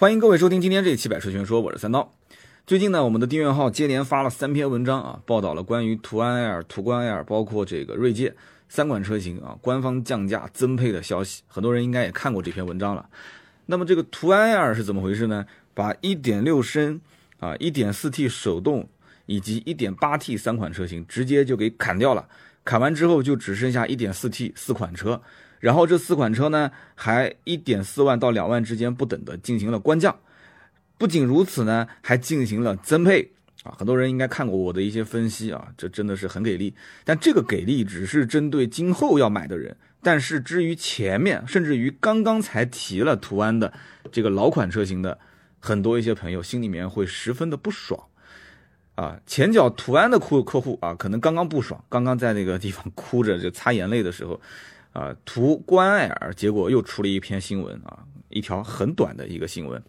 欢迎各位收听今天这一期《百车全说》，我是三刀。最近呢，我们的订阅号接连发了三篇文章啊，报道了关于途安 L、途观 L，包括这个锐界三款车型啊，官方降价增配的消息。很多人应该也看过这篇文章了。那么这个途安 L 是怎么回事呢？把1.6升啊、1.4T 手动以及 1.8T 三款车型直接就给砍掉了。砍完之后就只剩下 1.4T 四款车。然后这四款车呢，还一点四万到两万之间不等的进行了官降，不仅如此呢，还进行了增配啊！很多人应该看过我的一些分析啊，这真的是很给力。但这个给力只是针对今后要买的人，但是至于前面，甚至于刚刚才提了途安的这个老款车型的很多一些朋友，心里面会十分的不爽啊！前脚途安的客客户啊，可能刚刚不爽，刚刚在那个地方哭着就擦眼泪的时候。啊，途观 L 结果又出了一篇新闻啊，一条很短的一个新闻，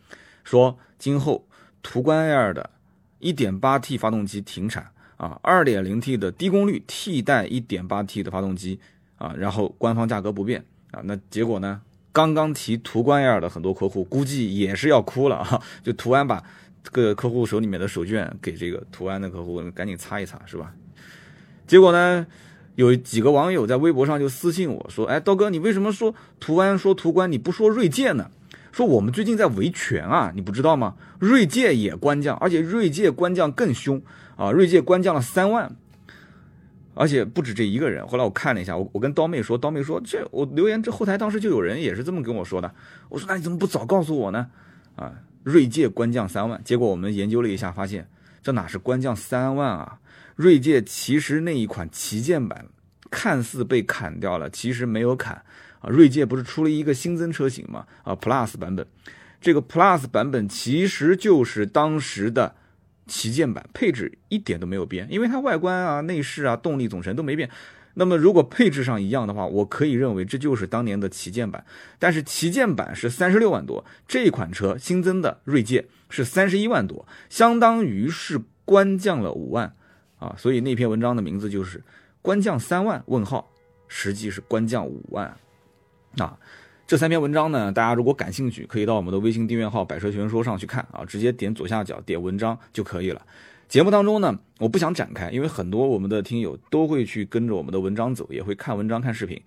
说今后途观 L 的 1.8T 发动机停产啊，2.0T 的低功率替代 1.8T 的发动机啊，然后官方价格不变啊，那结果呢？刚刚提途观 L 的很多客户估计也是要哭了啊，就途安把这个客户手里面的手绢给这个途安的客户赶紧擦一擦，是吧？结果呢？有几个网友在微博上就私信我说：“哎，刀哥，你为什么说途安说途观，你不说锐界呢？说我们最近在维权啊，你不知道吗？锐界也官降，而且锐界官降更凶啊！锐界官降了三万，而且不止这一个人。后来我看了一下，我我跟刀妹说，刀妹说这我留言这后台当时就有人也是这么跟我说的。我说那你怎么不早告诉我呢？啊，锐界官降三万，结果我们研究了一下，发现这哪是官降三万啊？”锐界其实那一款旗舰版看似被砍掉了，其实没有砍啊。锐界不是出了一个新增车型嘛？啊，Plus 版本，这个 Plus 版本其实就是当时的旗舰版，配置一点都没有变，因为它外观啊、内饰啊、动力总成都没变。那么如果配置上一样的话，我可以认为这就是当年的旗舰版。但是旗舰版是三十六万多，这款车新增的锐界是三十一万多，相当于是官降了五万。啊，所以那篇文章的名字就是“官降三万”问号，实际是官降五万。啊，这三篇文章呢，大家如果感兴趣，可以到我们的微信订阅号“百车全说”上去看啊，直接点左下角点文章就可以了。节目当中呢，我不想展开，因为很多我们的听友都会去跟着我们的文章走，也会看文章看视频。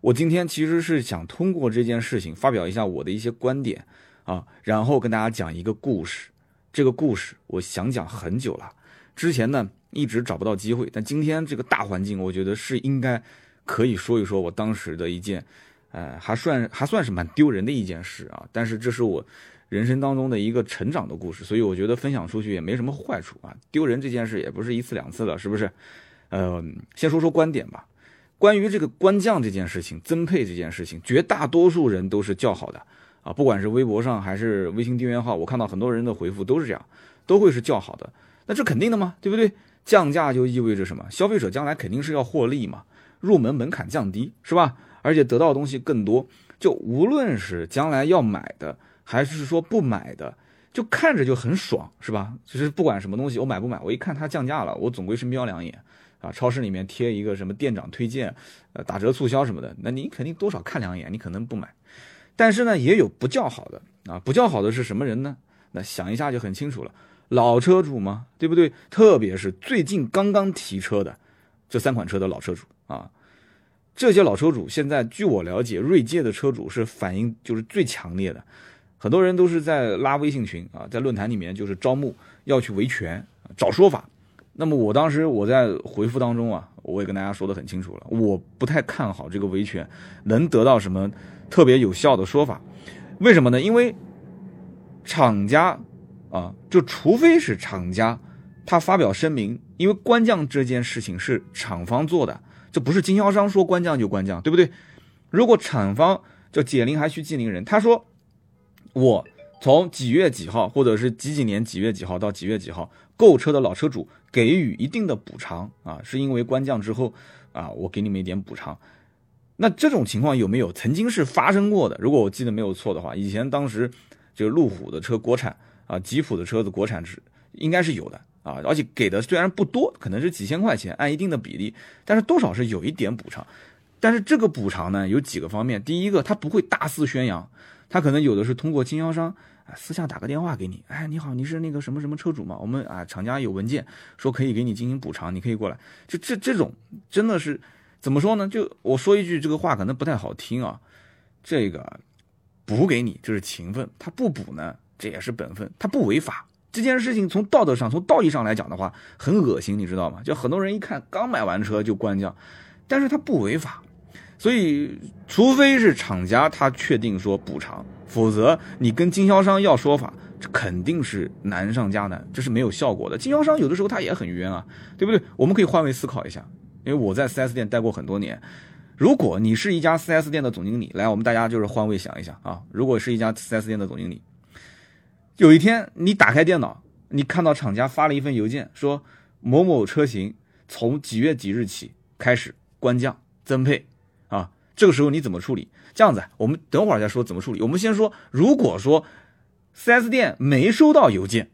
我今天其实是想通过这件事情发表一下我的一些观点啊，然后跟大家讲一个故事。这个故事我想讲很久了，之前呢。一直找不到机会，但今天这个大环境，我觉得是应该可以说一说我当时的一件，呃，还算还算是蛮丢人的一件事啊。但是这是我人生当中的一个成长的故事，所以我觉得分享出去也没什么坏处啊。丢人这件事也不是一次两次了，是不是？呃，先说说观点吧。关于这个官降这件事情、增配这件事情，绝大多数人都是叫好的啊。不管是微博上还是微信订阅号，我看到很多人的回复都是这样，都会是叫好的。那这肯定的嘛，对不对？降价就意味着什么？消费者将来肯定是要获利嘛，入门门槛降低，是吧？而且得到的东西更多。就无论是将来要买的，还是说不买的，就看着就很爽，是吧？其实不管什么东西，我买不买，我一看它降价了，我总归是瞄两眼啊。超市里面贴一个什么店长推荐，呃，打折促销什么的，那你肯定多少看两眼，你可能不买。但是呢，也有不叫好的啊，不叫好的是什么人呢？那想一下就很清楚了。老车主嘛，对不对？特别是最近刚刚提车的这三款车的老车主啊，这些老车主现在据我了解，锐界的车主是反应就是最强烈的，很多人都是在拉微信群啊，在论坛里面就是招募要去维权找说法。那么我当时我在回复当中啊，我也跟大家说的很清楚了，我不太看好这个维权能得到什么特别有效的说法。为什么呢？因为厂家。啊，就除非是厂家，他发表声明，因为官降这件事情是厂方做的，这不是经销商说官降就官降，对不对？如果厂方叫解铃还须系铃人，他说我从几月几号，或者是几几年几月几号到几月几号购车的老车主给予一定的补偿啊，是因为官降之后啊，我给你们一点补偿。那这种情况有没有曾经是发生过的？如果我记得没有错的话，以前当时就路虎的车国产。啊，吉普的车子国产是应该是有的啊，而且给的虽然不多，可能是几千块钱，按一定的比例，但是多少是有一点补偿。但是这个补偿呢，有几个方面。第一个，它不会大肆宣扬，他可能有的是通过经销商啊，私下打个电话给你，哎，你好，你是那个什么什么车主吗？我们啊，厂家有文件说可以给你进行补偿，你可以过来。就这这种真的是怎么说呢？就我说一句这个话可能不太好听啊，这个补给你就是情分，他不补呢，这也是本分，他不违法。这件事情从道德上、从道义上来讲的话，很恶心，你知道吗？就很多人一看刚买完车就关降，但是他不违法。所以，除非是厂家他确定说补偿，否则你跟经销商要说法，这肯定是难上加难，这是没有效果的。经销商有的时候他也很冤啊，对不对？我们可以换位思考一下，因为我在 4S 店待过很多年。如果你是一家 4S 店的总经理，来，我们大家就是换位想一想啊，如果是一家 4S 店的总经理，有一天你打开电脑，你看到厂家发了一份邮件，说某某车型从几月几日起开始官降增配。这个时候你怎么处理？这样子，我们等会儿再说怎么处理。我们先说，如果说 4S 店没收到邮件，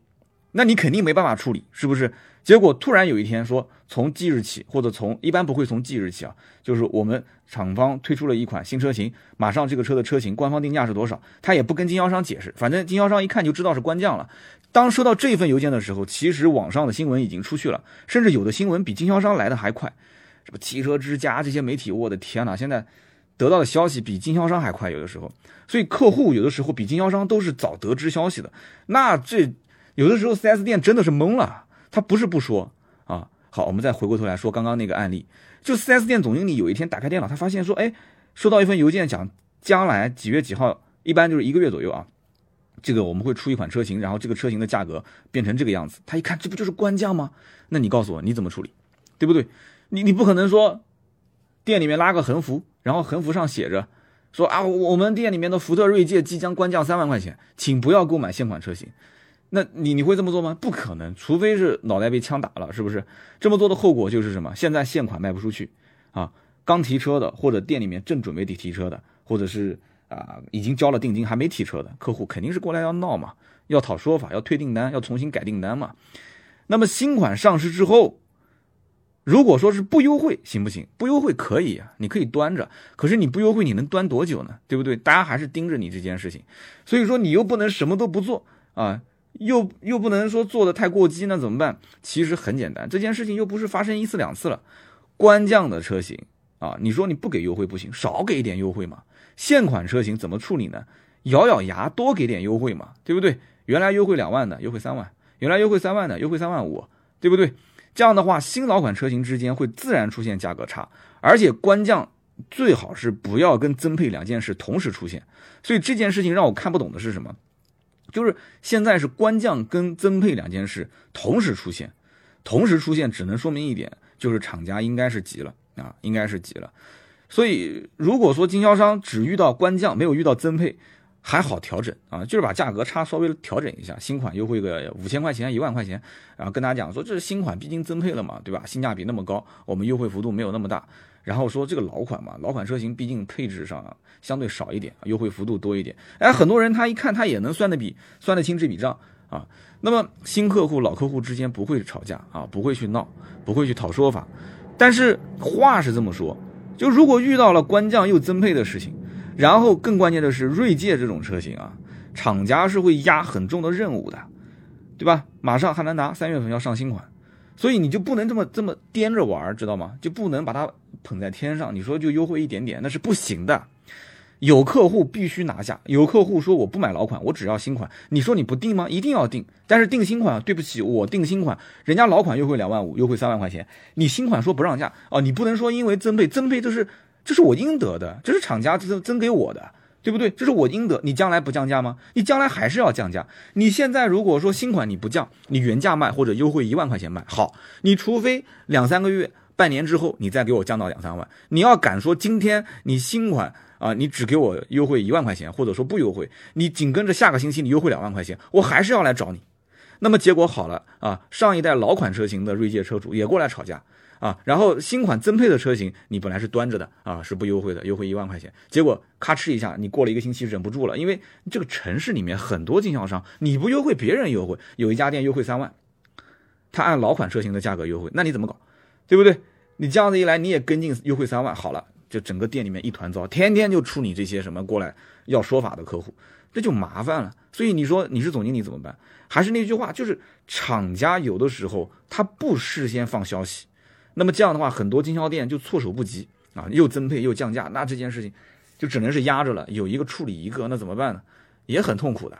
那你肯定没办法处理，是不是？结果突然有一天说，从即日起，或者从一般不会从即日起啊，就是我们厂方推出了一款新车型，马上这个车的车型官方定价是多少，他也不跟经销商解释，反正经销商一看就知道是官降了。当收到这份邮件的时候，其实网上的新闻已经出去了，甚至有的新闻比经销商来的还快。什么汽车之家这些媒体，我的天哪，现在。得到的消息比经销商还快，有的时候，所以客户有的时候比经销商都是早得知消息的。那这有的时候四 S 店真的是懵了，他不是不说啊。好，我们再回过头来说刚刚那个案例，就四 S 店总经理有一天打开电脑，他发现说，哎，收到一份邮件，讲将来几月几号，一般就是一个月左右啊，这个我们会出一款车型，然后这个车型的价格变成这个样子。他一看，这不就是官降吗？那你告诉我你怎么处理，对不对？你你不可能说店里面拉个横幅。然后横幅上写着，说啊，我们店里面的福特锐界即将官降三万块钱，请不要购买现款车型。那你你会这么做吗？不可能，除非是脑袋被枪打了，是不是？这么做的后果就是什么？现在现款卖不出去啊，刚提车的或者店里面正准备提提车的，或者是啊已经交了定金还没提车的客户，肯定是过来要闹嘛，要讨说法，要退订单，要重新改订单嘛。那么新款上市之后。如果说是不优惠行不行？不优惠可以啊，你可以端着。可是你不优惠，你能端多久呢？对不对？大家还是盯着你这件事情，所以说你又不能什么都不做啊，又又不能说做的太过激，那怎么办？其实很简单，这件事情又不是发生一次两次了。官降的车型啊，你说你不给优惠不行，少给一点优惠嘛。现款车型怎么处理呢？咬咬牙多给点优惠嘛，对不对？原来优惠两万的，优惠三万；原来优惠三万的，优惠三万五，对不对？这样的话，新老款车型之间会自然出现价格差，而且官降最好是不要跟增配两件事同时出现。所以这件事情让我看不懂的是什么？就是现在是官降跟增配两件事同时出现，同时出现只能说明一点，就是厂家应该是急了啊，应该是急了。所以如果说经销商只遇到官降，没有遇到增配。还好调整啊，就是把价格差稍微调整一下，新款优惠个五千块钱、一万块钱，然后跟大家讲说这是新款，毕竟增配了嘛，对吧？性价比那么高，我们优惠幅度没有那么大。然后说这个老款嘛，老款车型毕竟配置上相对少一点，优惠幅度多一点。哎，很多人他一看他也能算得比算得清这笔账啊。那么新客户、老客户之间不会吵架啊，不会去闹，不会去讨说法。但是话是这么说，就如果遇到了官降又增配的事情。然后更关键的是，锐界这种车型啊，厂家是会压很重的任务的，对吧？马上汉兰达三月份要上新款，所以你就不能这么这么颠着玩，知道吗？就不能把它捧在天上。你说就优惠一点点，那是不行的。有客户必须拿下，有客户说我不买老款，我只要新款。你说你不定吗？一定要定。但是定新款，对不起，我定新款，人家老款优惠两万五，优惠三万块钱，你新款说不让价哦，你不能说因为增配，增配就是。这是我应得的，这是厂家增增给我的，对不对？这是我应得。你将来不降价吗？你将来还是要降价。你现在如果说新款你不降，你原价卖或者优惠一万块钱卖，好，你除非两三个月、半年之后你再给我降到两三万。你要敢说今天你新款啊，你只给我优惠一万块钱，或者说不优惠，你紧跟着下个星期你优惠两万块钱，我还是要来找你。那么结果好了啊，上一代老款车型的锐界车主也过来吵架。啊，然后新款增配的车型，你本来是端着的啊，是不优惠的，优惠一万块钱，结果咔哧一下，你过了一个星期忍不住了，因为这个城市里面很多经销商，你不优惠，别人优惠，有一家店优惠三万，他按老款车型的价格优惠，那你怎么搞，对不对？你这样子一来，你也跟进优惠三万，好了，就整个店里面一团糟，天天就出你这些什么过来要说法的客户，这就麻烦了。所以你说你是总经理怎么办？还是那句话，就是厂家有的时候他不事先放消息，那么这样的话，很多经销店就措手不及啊，又增配又降价，那这件事情就只能是压着了，有一个处理一个，那怎么办呢？也很痛苦的。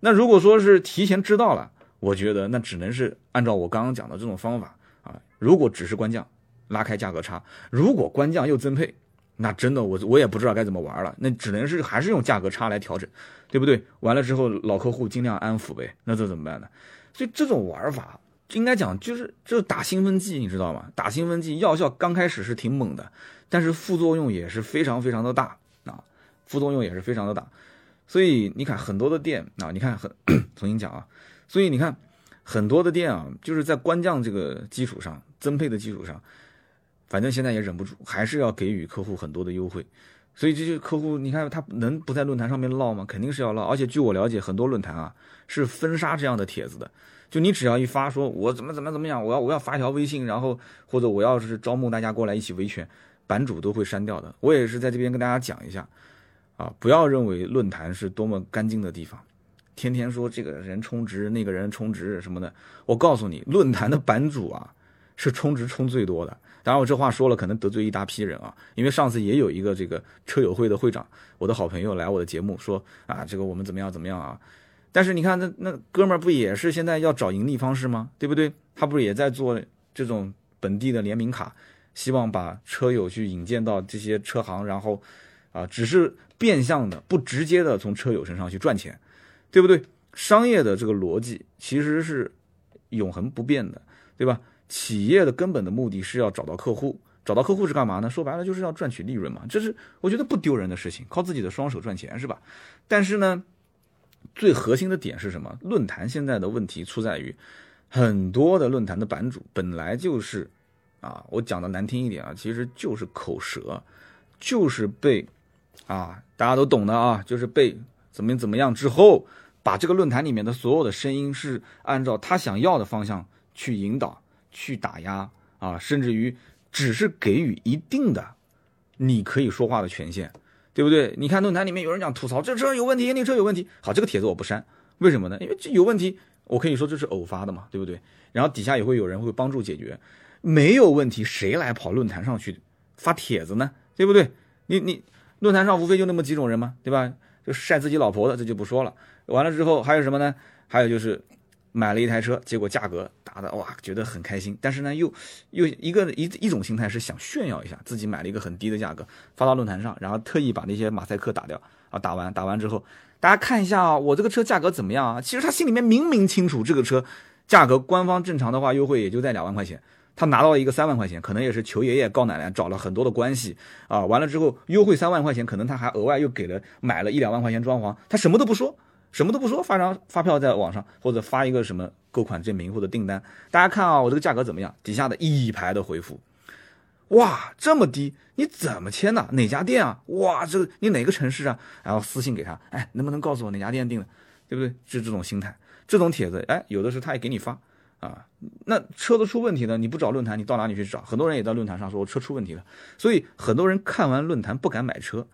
那如果说是提前知道了，我觉得那只能是按照我刚刚讲的这种方法啊。如果只是官降，拉开价格差；如果官降又增配，那真的我我也不知道该怎么玩了。那只能是还是用价格差来调整，对不对？完了之后老客户尽量安抚呗。那这怎么办呢？所以这种玩法应该讲就是就是打兴奋剂，你知道吗？打兴奋剂药效刚开始是挺猛的，但是副作用也是非常非常的大啊，副作用也是非常的大。所以你看很多的店啊，你看很 重新讲啊，所以你看很多的店啊，就是在官降这个基础上增配的基础上，反正现在也忍不住，还是要给予客户很多的优惠。所以这些客户，你看他能不在论坛上面唠吗？肯定是要唠。而且据我了解，很多论坛啊是分杀这样的帖子的。就你只要一发说，我怎么怎么怎么样，我要我要发一条微信，然后或者我要是招募大家过来一起维权，版主都会删掉的。我也是在这边跟大家讲一下。啊，不要认为论坛是多么干净的地方，天天说这个人充值，那个人充值什么的。我告诉你，论坛的版主啊，是充值充最多的。当然，我这话说了，可能得罪一大批人啊。因为上次也有一个这个车友会的会长，我的好朋友来我的节目说啊，这个我们怎么样怎么样啊。但是你看，那那哥们儿不也是现在要找盈利方式吗？对不对？他不是也在做这种本地的联名卡，希望把车友去引荐到这些车行，然后啊，只是。变相的、不直接的从车友身上去赚钱，对不对？商业的这个逻辑其实是永恒不变的，对吧？企业的根本的目的是要找到客户，找到客户是干嘛呢？说白了就是要赚取利润嘛，这是我觉得不丢人的事情，靠自己的双手赚钱是吧？但是呢，最核心的点是什么？论坛现在的问题出在于，很多的论坛的版主本来就是啊，我讲的难听一点啊，其实就是口舌，就是被。啊，大家都懂的啊，就是被怎么怎么样之后，把这个论坛里面的所有的声音是按照他想要的方向去引导、去打压啊，甚至于只是给予一定的你可以说话的权限，对不对？你看论坛里面有人讲吐槽这车有问题，那车有问题，好，这个帖子我不删，为什么呢？因为这有问题，我可以说这是偶发的嘛，对不对？然后底下也会有人会帮助解决，没有问题，谁来跑论坛上去发帖子呢？对不对？你你。论坛上无非就那么几种人嘛，对吧？就晒自己老婆的，这就不说了。完了之后还有什么呢？还有就是买了一台车，结果价格打的哇，觉得很开心。但是呢，又又一个一一种心态是想炫耀一下自己买了一个很低的价格，发到论坛上，然后特意把那些马赛克打掉啊。打完打完之后，大家看一下啊，我这个车价格怎么样啊？其实他心里面明明清楚，这个车价格官方正常的话优惠也就在两万块钱。他拿到一个三万块钱，可能也是求爷爷告奶奶找了很多的关系啊，完了之后优惠三万块钱，可能他还额外又给了买了一两万块钱装潢，他什么都不说，什么都不说，发张发票在网上或者发一个什么购款证明或者订单，大家看啊，我这个价格怎么样？底下的一排的回复，哇，这么低，你怎么签的？哪家店啊？哇，这个你哪个城市啊？然后私信给他，哎，能不能告诉我哪家店订的？对不对？是这种心态，这种帖子，哎，有的时候他也给你发。啊，那车子出问题呢？你不找论坛，你到哪里去找？很多人也在论坛上说，我车出问题了。所以很多人看完论坛不敢买车。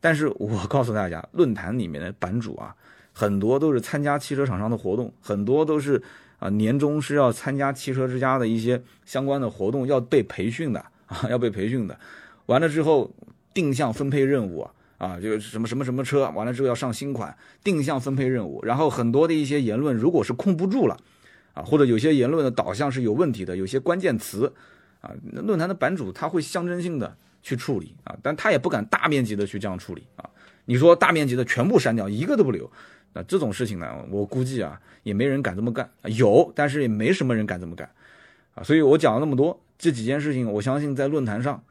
但是我告诉大家，论坛里面的版主啊，很多都是参加汽车厂商的活动，很多都是啊年终是要参加汽车之家的一些相关的活动，要被培训的 啊，要被培训的。完了之后定向分配任务啊，啊就是什么什么什么车，完了之后要上新款，定向分配任务。然后很多的一些言论，如果是控不住了。啊，或者有些言论的导向是有问题的，有些关键词，啊，论坛的版主他会象征性的去处理啊，但他也不敢大面积的去这样处理啊。你说大面积的全部删掉，一个都不留，那这种事情呢，我估计啊，也没人敢这么干。有，但是也没什么人敢这么干，啊，所以我讲了那么多这几件事情，我相信在论坛上，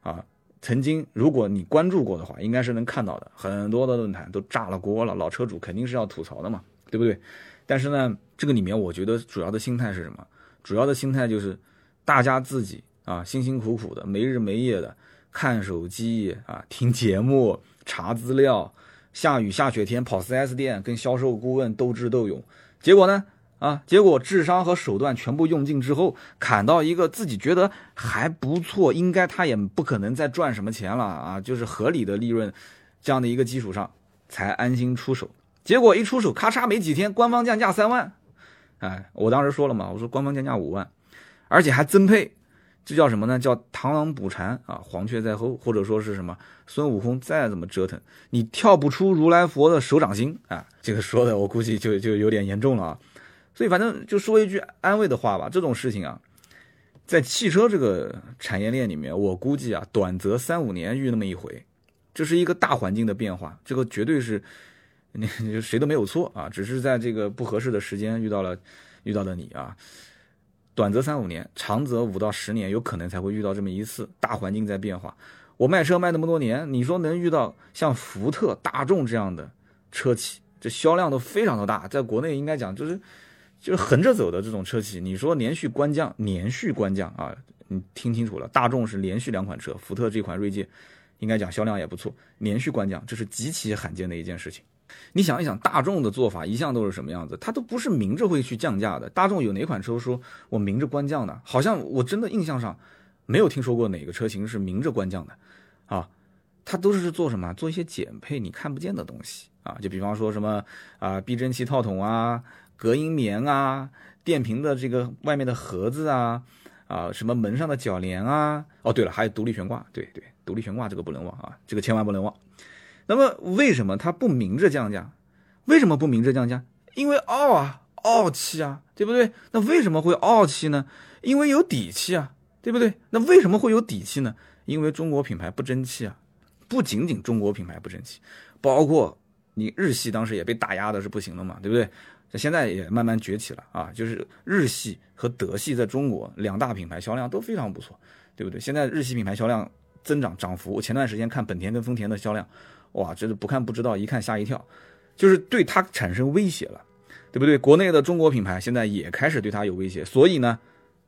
啊，曾经如果你关注过的话，应该是能看到的，很多的论坛都炸了锅了，老车主肯定是要吐槽的嘛，对不对？但是呢，这个里面我觉得主要的心态是什么？主要的心态就是大家自己啊，辛辛苦苦的没日没夜的看手机啊，听节目、查资料，下雨下雪天跑 4S 店跟销售顾问斗智斗勇，结果呢啊，结果智商和手段全部用尽之后，砍到一个自己觉得还不错，应该他也不可能再赚什么钱了啊，就是合理的利润这样的一个基础上，才安心出手。结果一出手，咔嚓，没几天，官方降价三万。哎，我当时说了嘛，我说官方降价五万，而且还增配，这叫什么呢？叫螳螂捕蝉啊，黄雀在后，或者说是什么？孙悟空再怎么折腾，你跳不出如来佛的手掌心啊！这个说的我估计就就有点严重了啊。所以反正就说一句安慰的话吧，这种事情啊，在汽车这个产业链里面，我估计啊，短则三五年遇那么一回，这是一个大环境的变化，这个绝对是。你谁都没有错啊，只是在这个不合适的时间遇到了，遇到了你啊。短则三五年，长则五到十年，有可能才会遇到这么一次。大环境在变化，我卖车卖那么多年，你说能遇到像福特、大众这样的车企，这销量都非常的大，在国内应该讲就是就是横着走的这种车企。你说连续官降，连续官降啊，你听清楚了，大众是连续两款车，福特这款锐界应该讲销量也不错，连续官降，这是极其罕见的一件事情。你想一想，大众的做法一向都是什么样子？它都不是明着会去降价的。大众有哪款车说我明着官降的？好像我真的印象上没有听说过哪个车型是明着官降的，啊，它都是做什么？做一些减配你看不见的东西啊，就比方说什么啊，避震器套筒啊，隔音棉啊，电瓶的这个外面的盒子啊，啊，什么门上的铰链啊，哦，对了，还有独立悬挂，对对，独立悬挂这个不能忘啊，这个千万不能忘。那么为什么他不明着降价？为什么不明着降价？因为傲啊，傲气啊，对不对？那为什么会傲气呢？因为有底气啊，对不对？那为什么会有底气呢？因为中国品牌不争气啊，不仅仅中国品牌不争气，包括你日系当时也被打压的是不行了嘛，对不对？那现在也慢慢崛起了啊，就是日系和德系在中国两大品牌销量都非常不错，对不对？现在日系品牌销量增长涨幅，我前段时间看本田跟丰田的销量。哇，真是不看不知道，一看吓一跳，就是对它产生威胁了，对不对？国内的中国品牌现在也开始对它有威胁，所以呢，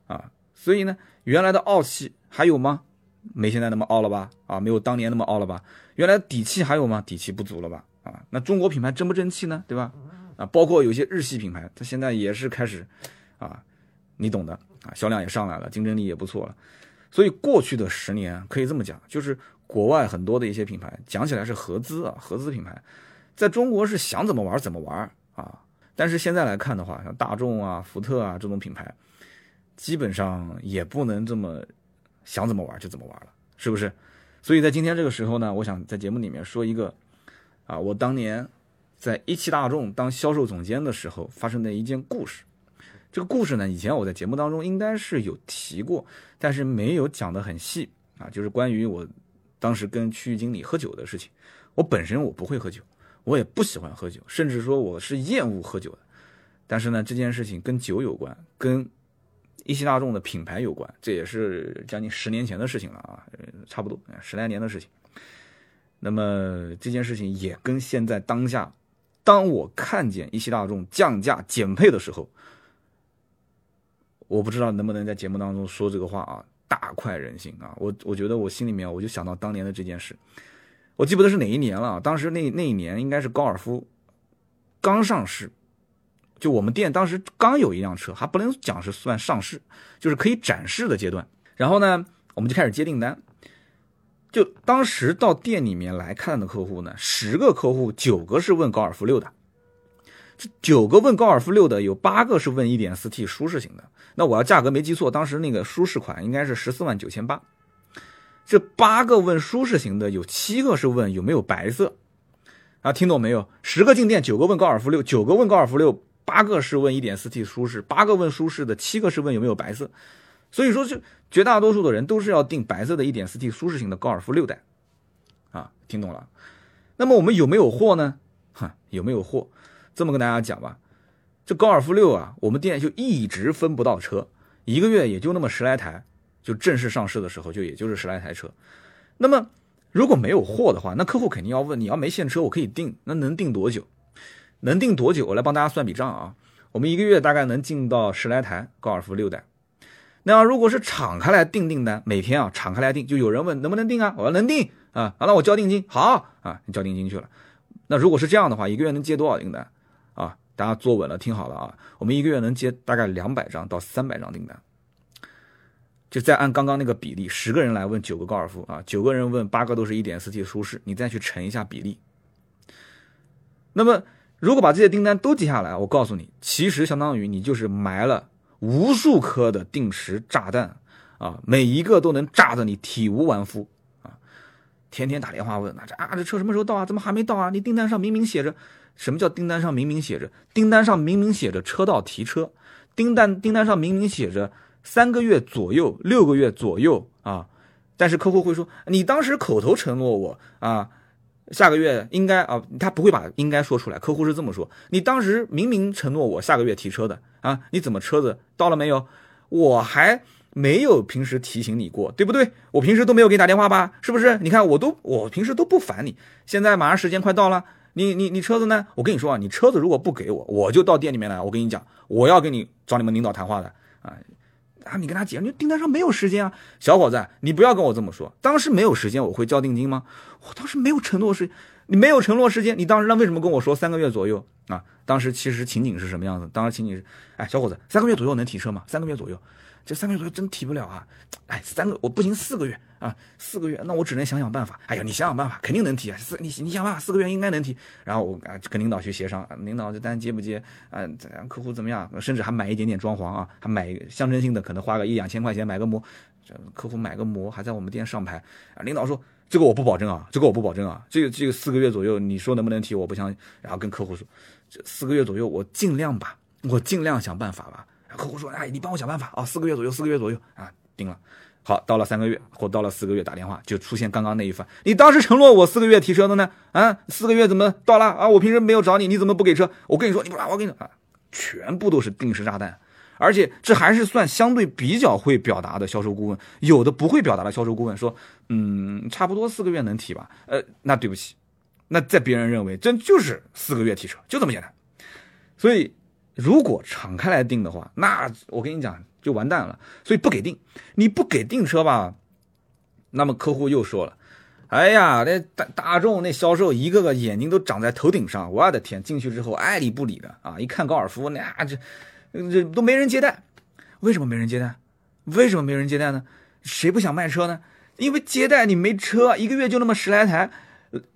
啊，所以呢，原来的傲气还有吗？没现在那么傲了吧？啊，没有当年那么傲了吧？原来底气还有吗？底气不足了吧？啊，那中国品牌争不争气呢？对吧？啊，包括有些日系品牌，它现在也是开始，啊，你懂的啊，销量也上来了，竞争力也不错了，所以过去的十年可以这么讲，就是。国外很多的一些品牌，讲起来是合资啊，合资品牌，在中国是想怎么玩怎么玩啊。但是现在来看的话，像大众啊、福特啊这种品牌，基本上也不能这么想怎么玩就怎么玩了，是不是？所以在今天这个时候呢，我想在节目里面说一个啊，我当年在一汽大众当销售总监的时候发生的一件故事。这个故事呢，以前我在节目当中应该是有提过，但是没有讲得很细啊，就是关于我。当时跟区域经理喝酒的事情，我本身我不会喝酒，我也不喜欢喝酒，甚至说我是厌恶喝酒的。但是呢，这件事情跟酒有关，跟一汽大众的品牌有关，这也是将近十年前的事情了啊，差不多十来年的事情。那么这件事情也跟现在当下，当我看见一汽大众降价减配的时候，我不知道能不能在节目当中说这个话啊。大快人心啊！我我觉得我心里面我就想到当年的这件事，我记不得是哪一年了。当时那那一年应该是高尔夫刚上市，就我们店当时刚有一辆车，还不能讲是算上市，就是可以展示的阶段。然后呢，我们就开始接订单。就当时到店里面来看的客户呢，十个客户九个是问高尔夫六的。这九个问高尔夫六的，有八个是问 1.4T 舒适型的。那我要价格没记错，当时那个舒适款应该是十四万九千八。这八个问舒适型的，有七个是问有没有白色。啊，听懂没有？十个进店，九个问高尔夫六，九个问高尔夫六，八个是问 1.4T 舒适，八个问舒适的，七个是问有没有白色。所以说，就绝大多数的人都是要订白色的 1.4T 舒适型的高尔夫六代。啊，听懂了？那么我们有没有货呢？哈，有没有货？这么跟大家讲吧，这高尔夫六啊，我们店就一直分不到车，一个月也就那么十来台，就正式上市的时候就也就是十来台车。那么如果没有货的话，那客户肯定要问，你要没现车，我可以订，那能订多久？能订多久？我来帮大家算笔账啊，我们一个月大概能进到十来台高尔夫六代。那如果是敞开来订订单，每天啊敞开来订，就有人问能不能订啊？我说能订啊，好，那我交定金，好啊，你交定金去了。那如果是这样的话，一个月能接多少订单？大家坐稳了，听好了啊！我们一个月能接大概两百张到三百张订单，就再按刚刚那个比例，十个人来问九个高尔夫啊，九个人问八个都是一点四 T 舒适，你再去乘一下比例。那么，如果把这些订单都接下来，我告诉你，其实相当于你就是埋了无数颗的定时炸弹啊，每一个都能炸得你体无完肤啊！天天打电话问，那这啊这车什么时候到啊？怎么还没到啊？你订单上明明写着，什么叫订单上明明写着？订单上明明写着车到提车，订单订单上明明写着三个月左右、六个月左右啊，但是客户会说，你当时口头承诺我啊。下个月应该啊，他不会把应该说出来。客户是这么说：你当时明明承诺我下个月提车的啊，你怎么车子到了没有？我还没有平时提醒你过，对不对？我平时都没有给你打电话吧？是不是？你看我都我平时都不烦你，现在马上时间快到了，你你你车子呢？我跟你说啊，你车子如果不给我，我就到店里面来。我跟你讲，我要跟你找你们领导谈话的啊。啊，你跟他讲，你订单上没有时间啊，小伙子，你不要跟我这么说。当时没有时间，我会交定金吗？我当时没有承诺时，你没有承诺时间，你当时那为什么跟我说三个月左右啊？当时其实情景是什么样子？当时情景是，哎，小伙子，三个月左右能提车吗？三个月左右。这三个月左右真提不了啊！哎，三个我不行，四个月啊，四个月，那我只能想想办法。哎呀，你想想办法，肯定能提啊！四你你想办法，四个月应该能提。然后我啊跟领导去协商，领导这单接不接？啊，客户怎么样？甚至还买一点点装潢啊，还买象征性的，可能花个一两千块钱买个膜。这客户买个膜还在我们店上牌啊！领导说这个我不保证啊，这个我不保证啊。这个这个四个月左右，你说能不能提？我不相信。然后跟客户说，这四个月左右我尽量吧，我尽量想办法吧。客户说：“哎，你帮我想办法啊，四个月左右，四个月左右啊，定了。好，到了三个月或到了四个月，打电话就出现刚刚那一番。你当时承诺我四个月提车的呢？啊，四个月怎么到了啊？我平时没有找你，你怎么不给车？我跟你说，你不我跟你啊，全部都是定时炸弹。而且这还是算相对比较会表达的销售顾问。有的不会表达的销售顾问说，嗯，差不多四个月能提吧？呃，那对不起，那在别人认为真就是四个月提车，就这么简单。所以。”如果敞开来订的话，那我跟你讲就完蛋了。所以不给订，你不给订车吧，那么客户又说了：“哎呀，那大大众那销售一个个眼睛都长在头顶上，我的天！进去之后爱理不理的啊，一看高尔夫，那这这都没人接待。为什么没人接待？为什么没人接待呢？谁不想卖车呢？因为接待你没车，一个月就那么十来台。”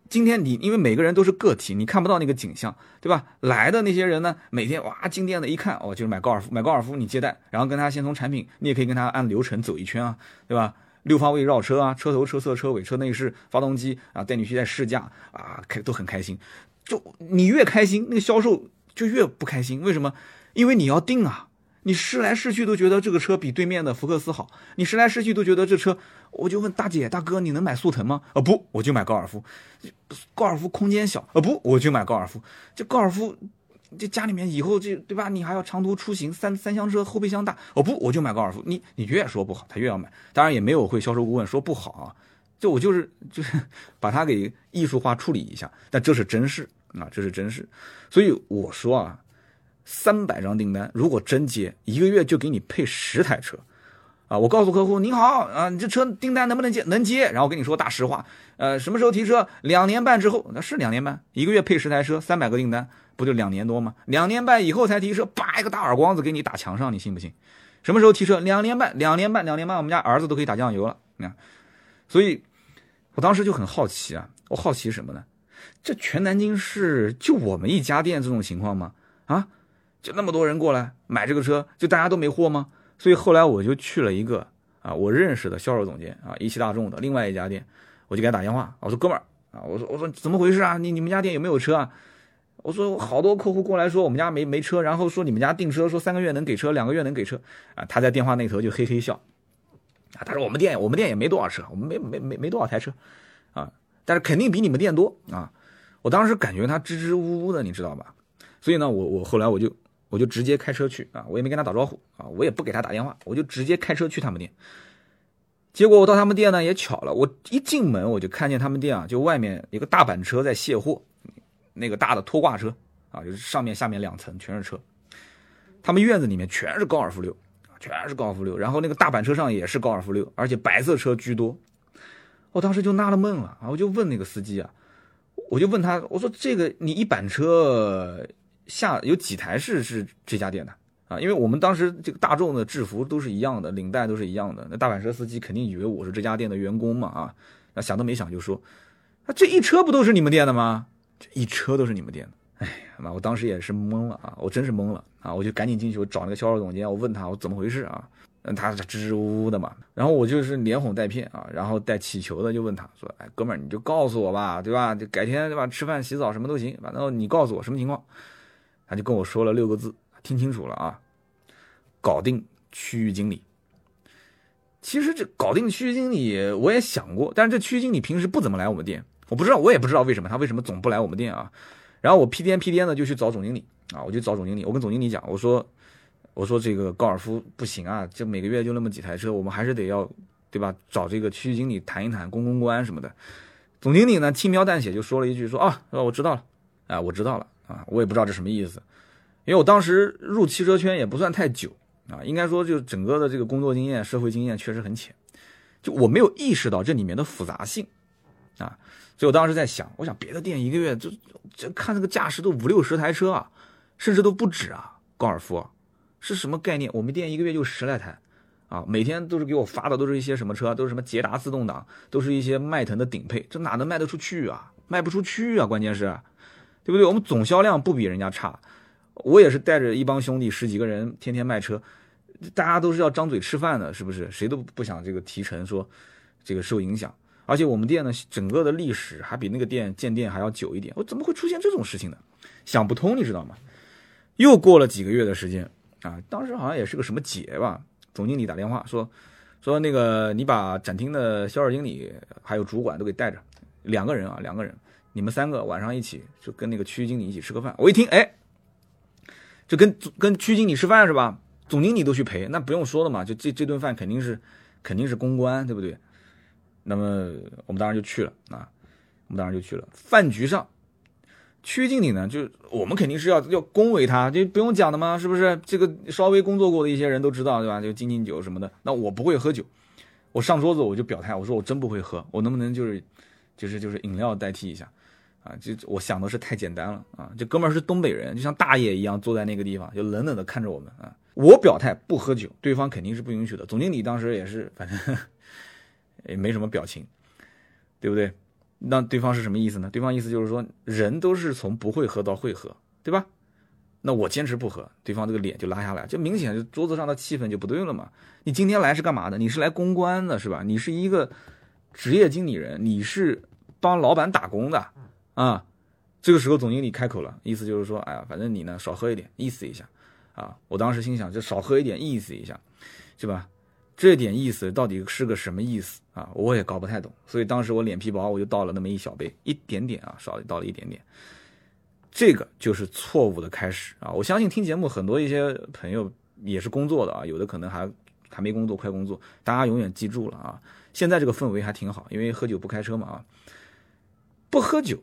今天你因为每个人都是个体，你看不到那个景象，对吧？来的那些人呢，每天哇进店的一看，哦，就是买高尔夫，买高尔夫你接待，然后跟他先从产品，你也可以跟他按流程走一圈啊，对吧？六方位绕车啊，车头、车侧、车尾、车内饰、发动机啊，带你去再试驾啊，开都很开心。就你越开心，那个销售就越不开心，为什么？因为你要定啊。你试来试去都觉得这个车比对面的福克斯好，你试来试去都觉得这车，我就问大姐大哥，你能买速腾吗？啊不，我就买高尔夫，高尔夫空间小，啊不，我就买高尔夫。这高尔夫，这家里面以后这对吧？你还要长途出行，三三厢车后备箱大，哦不，我就买高尔夫。你你越说不好，他越要买。当然也没有会销售顾问说不好啊，就我就是就是 把它给艺术化处理一下，但这是真事啊，这是真事。所以我说啊。三百张订单，如果真接，一个月就给你配十台车，啊！我告诉客户，你好，啊，你这车订单能不能接？能接。然后跟你说大实话，呃，什么时候提车？两年半之后，那是两年半，一个月配十台车，三百个订单，不就两年多吗？两年半以后才提车，叭一个大耳光子给你打墙上，你信不信？什么时候提车？两年半，两年半，两年半，我们家儿子都可以打酱油了，你看。所以，我当时就很好奇啊，我好奇什么呢？这全南京市就我们一家店这种情况吗？啊？就那么多人过来买这个车，就大家都没货吗？所以后来我就去了一个啊，我认识的销售总监啊，一汽大众的另外一家店，我就给他打电话，我说哥们儿啊，我说我说怎么回事啊？你你们家店有没有车啊？我说好多客户过来说我们家没没车，然后说你们家订车说三个月能给车，两个月能给车啊。他在电话那头就嘿嘿笑啊，他说我们店我们店也没多少车，我们没没没没多少台车啊，但是肯定比你们店多啊。我当时感觉他支支吾吾的，你知道吧？所以呢，我我后来我就。我就直接开车去啊，我也没跟他打招呼啊，我也不给他打电话，我就直接开车去他们店。结果我到他们店呢，也巧了，我一进门我就看见他们店啊，就外面一个大板车在卸货，那个大的拖挂车啊，就是上面下面两层全是车。他们院子里面全是高尔夫六，全是高尔夫六，然后那个大板车上也是高尔夫六，而且白色车居多。我当时就纳了闷了啊，我就问那个司机啊，我就问他，我说这个你一板车。下有几台是是这家店的啊？因为我们当时这个大众的制服都是一样的，领带都是一样的。那大板车司机肯定以为我是这家店的员工嘛啊？那想都没想就说，啊这一车不都是你们店的吗？这一车都是你们店的哎呀妈，我当时也是懵了啊，我真是懵了啊，我就赶紧进去，我找那个销售总监，我问他我怎么回事啊？嗯，他支支吾吾的嘛，然后我就是连哄带骗啊，然后带气球的就问他说，哎，哥们儿你就告诉我吧，对吧？就改天对吧？吃饭洗澡什么都行，反正你告诉我什么情况。他就跟我说了六个字，听清楚了啊，搞定区域经理。其实这搞定区域经理我也想过，但是这区域经理平时不怎么来我们店，我不知道，我也不知道为什么他为什么总不来我们店啊。然后我屁颠屁颠的就去找总经理啊，我就找总经理，我跟总经理讲，我说我说这个高尔夫不行啊，就每个月就那么几台车，我们还是得要对吧？找这个区域经理谈一谈公公关什么的。总经理呢轻描淡写就说了一句说啊，我知道了，啊我知道了啊，我也不知道这什么意思，因为我当时入汽车圈也不算太久啊，应该说就整个的这个工作经验、社会经验确实很浅，就我没有意识到这里面的复杂性啊，所以我当时在想，我想别的店一个月就就看这个驾驶都五六十台车啊，甚至都不止啊，高尔夫是什么概念？我们店一个月就十来台。啊，每天都是给我发的，都是一些什么车？都是什么捷达自动挡，都是一些迈腾的顶配，这哪能卖得出去啊？卖不出去啊！关键是，对不对？我们总销量不比人家差，我也是带着一帮兄弟十几个人，天天卖车，大家都是要张嘴吃饭的，是不是？谁都不想这个提成，说这个受影响。而且我们店呢，整个的历史还比那个店建店还要久一点，我怎么会出现这种事情呢？想不通，你知道吗？又过了几个月的时间啊，当时好像也是个什么节吧。总经理打电话说，说那个你把展厅的销售经理还有主管都给带着，两个人啊，两个人，你们三个晚上一起就跟那个区域经理一起吃个饭。我一听，哎，就跟跟区经理吃饭是吧？总经理都去陪，那不用说了嘛，就这这顿饭肯定是肯定是公关，对不对？那么我们当然就去了啊，我们当然就去了。饭局上。区经理呢，就我们肯定是要要恭维他，就不用讲的嘛？是不是？这个稍微工作过的一些人都知道，对吧？就敬敬酒什么的。那我不会喝酒，我上桌子我就表态，我说我真不会喝，我能不能就是，就是就是饮料代替一下？啊，就我想的是太简单了啊！这哥们儿是东北人，就像大爷一样坐在那个地方，就冷冷的看着我们啊。我表态不喝酒，对方肯定是不允许的。总经理当时也是，反正也没什么表情，对不对？那对方是什么意思呢？对方意思就是说，人都是从不会喝到会喝，对吧？那我坚持不喝，对方这个脸就拉下来，就明显就桌子上的气氛就不对了嘛。你今天来是干嘛的？你是来公关的，是吧？你是一个职业经理人，你是帮老板打工的啊。这个时候总经理开口了，意思就是说，哎呀，反正你呢少喝一点，意思一下啊。我当时心想，就少喝一点，意思一下，是吧？这点意思到底是个什么意思啊？我也搞不太懂，所以当时我脸皮薄，我就倒了那么一小杯，一点点啊，少倒了一点点。这个就是错误的开始啊！我相信听节目很多一些朋友也是工作的啊，有的可能还还没工作，快工作，大家永远记住了啊！现在这个氛围还挺好，因为喝酒不开车嘛啊，不喝酒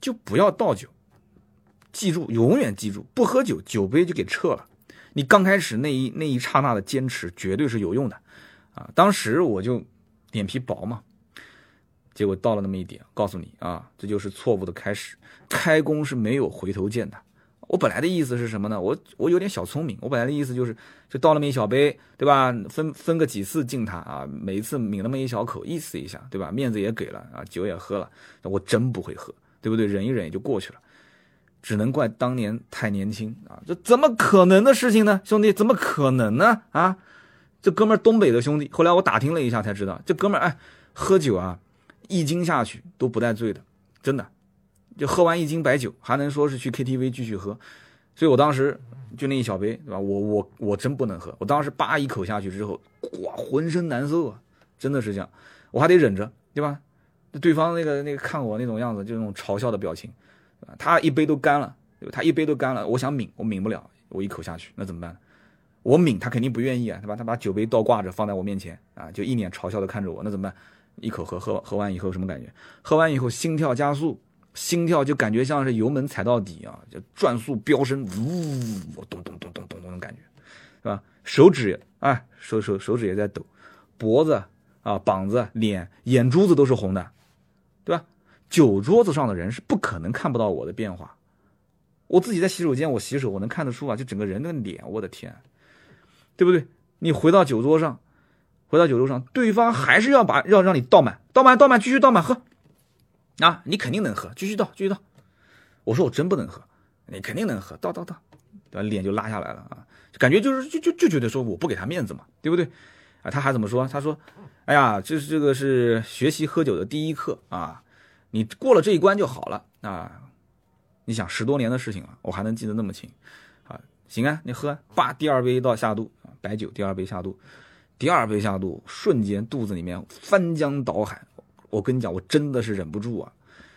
就不要倒酒，记住，永远记住，不喝酒，酒杯就给撤了。你刚开始那一那一刹那的坚持，绝对是有用的。啊，当时我就脸皮薄嘛，结果到了那么一点，告诉你啊，这就是错误的开始，开工是没有回头箭的。我本来的意思是什么呢？我我有点小聪明，我本来的意思就是，就倒那么一小杯，对吧？分分个几次敬他啊，每一次抿那么一小口，意思一下，对吧？面子也给了啊，酒也喝了，我真不会喝，对不对？忍一忍也就过去了，只能怪当年太年轻啊！这怎么可能的事情呢，兄弟？怎么可能呢？啊？这哥们儿东北的兄弟，后来我打听了一下才知道，这哥们儿哎，喝酒啊，一斤下去都不带醉的，真的，就喝完一斤白酒还能说是去 KTV 继续喝，所以我当时就那一小杯，对吧？我我我真不能喝，我当时叭一口下去之后，哇，浑身难受啊，真的是这样，我还得忍着，对吧？对方那个那个看我那种样子，就那种嘲笑的表情，他一杯都干了，他一杯都干了，我想抿，我抿不了，我一口下去，那怎么办？我抿，他肯定不愿意啊，对吧？他把酒杯倒挂着放在我面前啊，就一脸嘲笑的看着我，那怎么办？一口喝，喝喝完以后什么感觉？喝完以后心跳加速，心跳就感觉像是油门踩到底啊，就转速飙升，呜，咚咚咚咚咚咚的感觉，是吧？手指啊，手手手指也在抖，脖子啊，膀子、脸、眼珠子都是红的，对吧？酒桌子上的人是不可能看不到我的变化，我自己在洗手间，我洗手，我能看得出啊，就整个人的脸，我的天！对不对？你回到酒桌上，回到酒桌上，对方还是要把要让你倒满，倒满，倒满，继续倒满喝，啊，你肯定能喝，继续倒，继续倒。我说我真不能喝，你肯定能喝，倒倒倒，把？脸就拉下来了啊，感觉就是就就就觉得说我不给他面子嘛，对不对？啊，他还怎么说？他说，哎呀，这是这个是学习喝酒的第一课啊，你过了这一关就好了啊。你想十多年的事情了，我还能记得那么清啊？行啊，你喝，叭，第二杯到下肚，白酒第二杯下肚，第二杯下肚，瞬间肚子里面翻江倒海。我跟你讲，我真的是忍不住啊，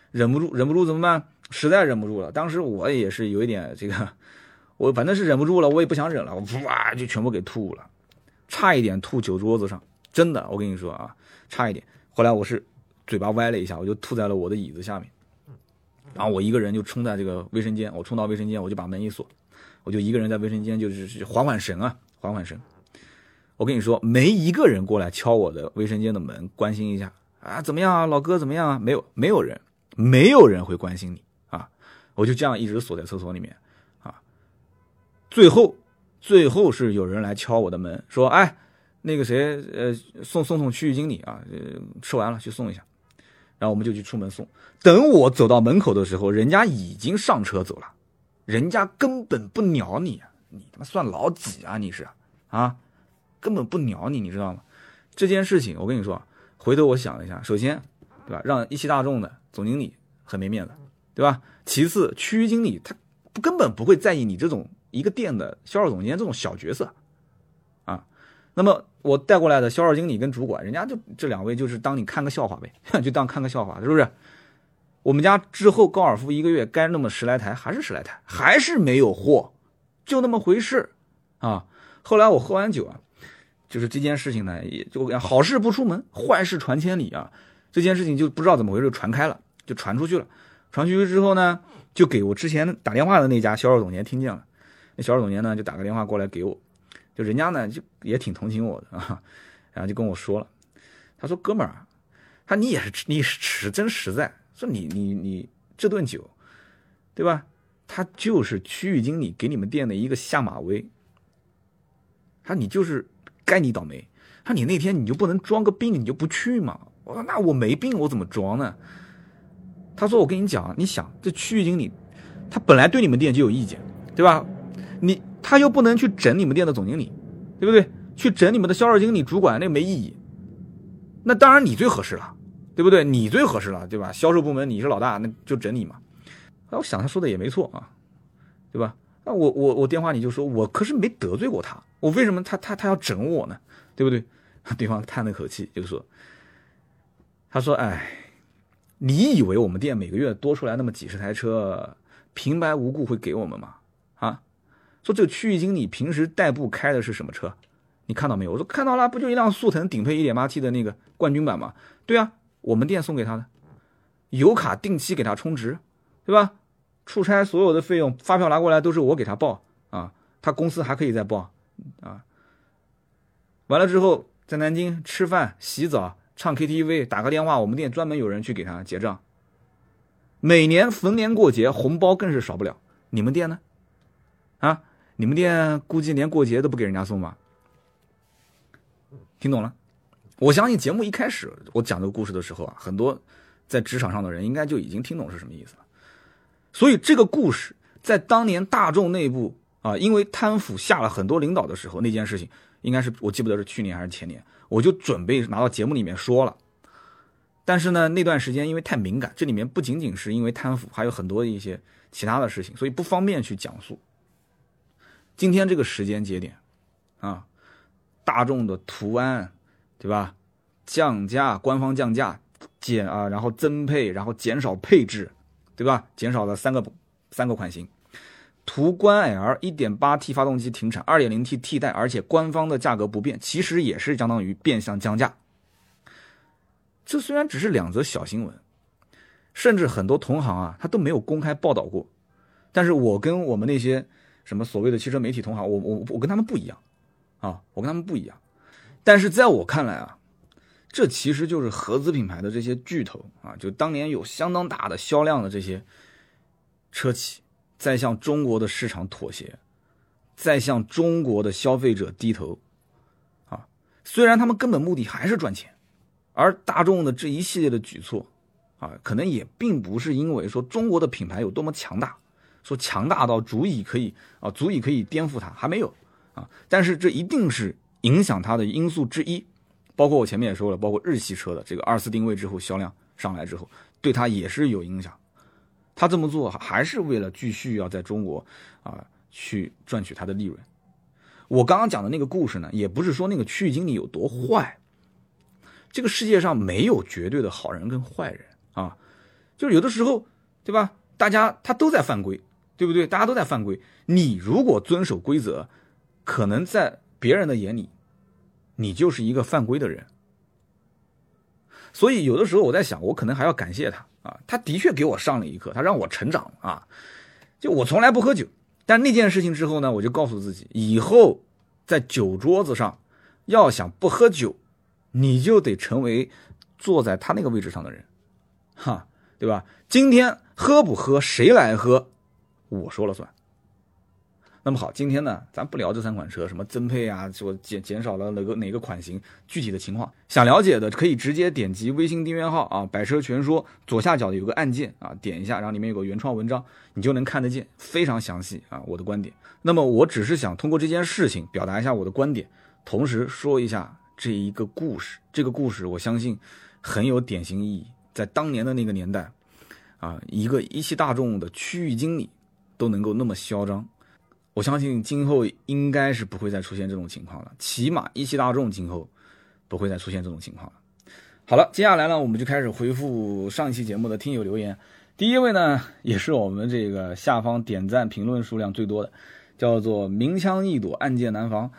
忍不住，忍不住怎么办？实在忍不住了。当时我也是有一点这个，我反正是忍不住了，我也不想忍了，我哇就全部给吐了，差一点吐酒桌子上，真的，我跟你说啊，差一点。后来我是嘴巴歪了一下，我就吐在了我的椅子下面。然后我一个人就冲在这个卫生间，我冲到卫生间，我就把门一锁，我就一个人在卫生间，就是缓缓神啊，缓缓神。我跟你说，没一个人过来敲我的卫生间的门，关心一下啊，怎么样啊，老哥怎么样啊？没有，没有人，没有人会关心你啊。我就这样一直锁在厕所里面啊。最后，最后是有人来敲我的门，说，哎，那个谁，呃，送送送区域经理啊，呃，吃完了去送一下。然后我们就去出门送。等我走到门口的时候，人家已经上车走了，人家根本不鸟你，你他妈算老几啊？你是啊，根本不鸟你，你知道吗？这件事情我跟你说，回头我想一下，首先，对吧？让一汽大众的总经理很没面子，对吧？其次，区域经理他根本不会在意你这种一个店的销售总监这种小角色，那么。我带过来的销售经理跟主管，人家就这两位就是当你看个笑话呗，就当看个笑话，是不是？我们家之后高尔夫一个月该那么十来台，还是十来台，还是没有货，就那么回事啊。后来我喝完酒啊，就是这件事情呢，也就好事不出门，坏事传千里啊。这件事情就不知道怎么回事传开了，就传出去了。传出去之后呢，就给我之前打电话的那家销售总监听见了，那销售总监呢就打个电话过来给我。就人家呢，就也挺同情我的啊，然后就跟我说了，他说：“哥们儿，他你也是你是真实在，说你你你这顿酒，对吧？他就是区域经理给你们店的一个下马威。他你就是该你倒霉。他你那天你就不能装个病，你就不去吗？我说那我没病，我怎么装呢？他说我跟你讲，你想这区域经理，他本来对你们店就有意见，对吧？你。”他又不能去整你们店的总经理，对不对？去整你们的销售经理、主管，那没意义。那当然你最合适了，对不对？你最合适了，对吧？销售部门你是老大，那就整你嘛。那我想他说的也没错啊，对吧？那我我我电话里就说，我可是没得罪过他，我为什么他他他要整我呢？对不对？对方叹了口气，就说：“他说，哎，你以为我们店每个月多出来那么几十台车，平白无故会给我们吗？？”说这个区域经理平时代步开的是什么车？你看到没有？我说看到了，不就一辆速腾顶配 1.8T 的那个冠军版吗？对啊，我们店送给他的，油卡定期给他充值，对吧？出差所有的费用发票拿过来都是我给他报啊，他公司还可以再报啊。完了之后在南京吃饭、洗澡、唱 KTV、打个电话，我们店专门有人去给他结账。每年逢年过节红包更是少不了，你们店呢？啊？你们店估计连过节都不给人家送吧？听懂了？我相信节目一开始我讲这个故事的时候啊，很多在职场上的人应该就已经听懂是什么意思了。所以这个故事在当年大众内部啊，因为贪腐下了很多领导的时候，那件事情应该是我记不得是去年还是前年，我就准备拿到节目里面说了。但是呢，那段时间因为太敏感，这里面不仅仅是因为贪腐，还有很多一些其他的事情，所以不方便去讲述。今天这个时间节点，啊，大众的途安，对吧？降价，官方降价，减啊，然后增配，然后减少配置，对吧？减少了三个三个款型。途观 L 1.8T 发动机停产，2.0T 替代，而且官方的价格不变，其实也是相当于变相降价。这虽然只是两则小新闻，甚至很多同行啊，他都没有公开报道过，但是我跟我们那些。什么所谓的汽车媒体同行，我我我跟他们不一样，啊，我跟他们不一样。但是在我看来啊，这其实就是合资品牌的这些巨头啊，就当年有相当大的销量的这些车企，在向中国的市场妥协，在向中国的消费者低头，啊，虽然他们根本目的还是赚钱，而大众的这一系列的举措，啊，可能也并不是因为说中国的品牌有多么强大。说强大到足以可以啊，足以可以颠覆它，还没有啊。但是这一定是影响它的因素之一。包括我前面也说了，包括日系车的这个二次定位之后销量上来之后，对它也是有影响。他这么做还是为了继续要在中国啊去赚取他的利润。我刚刚讲的那个故事呢，也不是说那个区域经理有多坏。这个世界上没有绝对的好人跟坏人啊，就是有的时候，对吧？大家他都在犯规，对不对？大家都在犯规。你如果遵守规则，可能在别人的眼里，你就是一个犯规的人。所以有的时候我在想，我可能还要感谢他啊，他的确给我上了一课，他让我成长啊。就我从来不喝酒，但那件事情之后呢，我就告诉自己，以后在酒桌子上要想不喝酒。你就得成为坐在他那个位置上的人，哈，对吧？今天喝不喝，谁来喝，我说了算。那么好，今天呢，咱不聊这三款车什么增配啊，说减减少了哪个哪个款型，具体的情况，想了解的可以直接点击微信订阅号啊，百车全说左下角有个按键啊，点一下，然后里面有个原创文章，你就能看得见，非常详细啊，我的观点。那么我只是想通过这件事情表达一下我的观点，同时说一下。这一个故事，这个故事我相信很有典型意义。在当年的那个年代，啊，一个一汽大众的区域经理都能够那么嚣张，我相信今后应该是不会再出现这种情况了。起码一汽大众今后不会再出现这种情况了。好了，接下来呢，我们就开始回复上一期节目的听友留言。第一位呢，也是我们这个下方点赞评论数量最多的，叫做明枪易躲，暗箭难防。